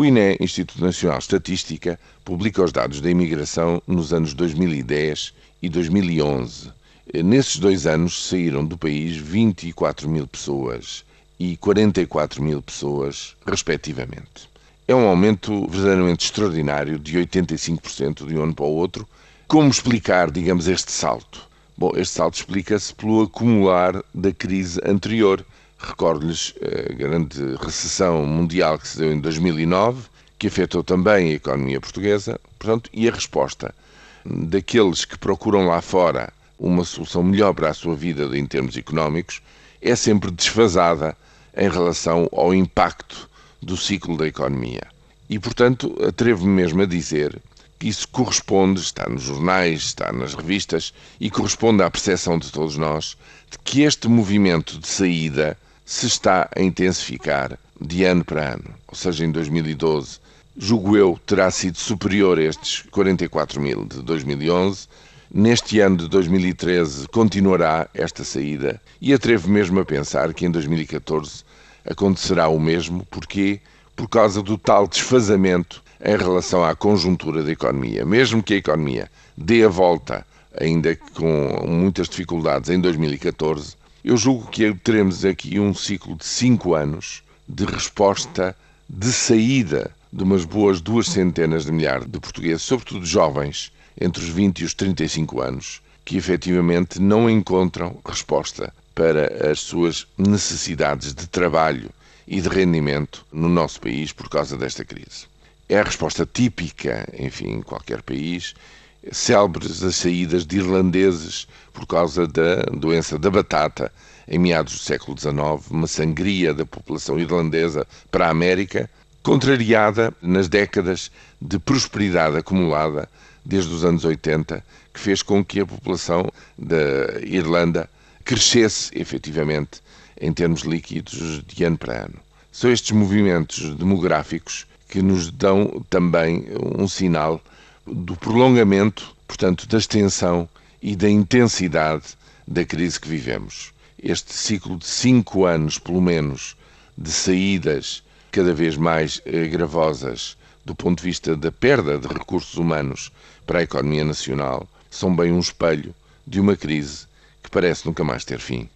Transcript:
O INE, Instituto Nacional de Estatística, publica os dados da imigração nos anos 2010 e 2011. Nesses dois anos saíram do país 24 mil pessoas e 44 mil pessoas, respectivamente. É um aumento verdadeiramente extraordinário de 85% de um ano para o outro. Como explicar, digamos, este salto? Bom, este salto explica-se pelo acumular da crise anterior. Recordo-lhes a grande recessão mundial que se deu em 2009, que afetou também a economia portuguesa, portanto, e a resposta daqueles que procuram lá fora uma solução melhor para a sua vida em termos económicos é sempre desfasada em relação ao impacto do ciclo da economia. E, portanto, atrevo-me mesmo a dizer que isso corresponde, está nos jornais, está nas revistas, e corresponde à percepção de todos nós de que este movimento de saída se está a intensificar de ano para ano. Ou seja, em 2012, julgo eu, terá sido superior a estes 44 mil de 2011. Neste ano de 2013 continuará esta saída e atrevo mesmo a pensar que em 2014 acontecerá o mesmo. Porquê? Por causa do tal desfazamento em relação à conjuntura da economia. Mesmo que a economia dê a volta, ainda com muitas dificuldades, em 2014, eu julgo que teremos aqui um ciclo de cinco anos de resposta de saída de umas boas duas centenas de milhares de portugueses, sobretudo jovens, entre os 20 e os 35 anos, que efetivamente não encontram resposta para as suas necessidades de trabalho e de rendimento no nosso país por causa desta crise. É a resposta típica, enfim, em qualquer país. Célebres as saídas de irlandeses por causa da doença da batata em meados do século XIX, uma sangria da população irlandesa para a América, contrariada nas décadas de prosperidade acumulada desde os anos 80, que fez com que a população da Irlanda crescesse efetivamente em termos líquidos de ano para ano. São estes movimentos demográficos que nos dão também um sinal do prolongamento, portanto, da extensão e da intensidade da crise que vivemos. Este ciclo de cinco anos, pelo menos, de saídas cada vez mais gravosas do ponto de vista da perda de recursos humanos para a economia nacional, são bem um espelho de uma crise que parece nunca mais ter fim.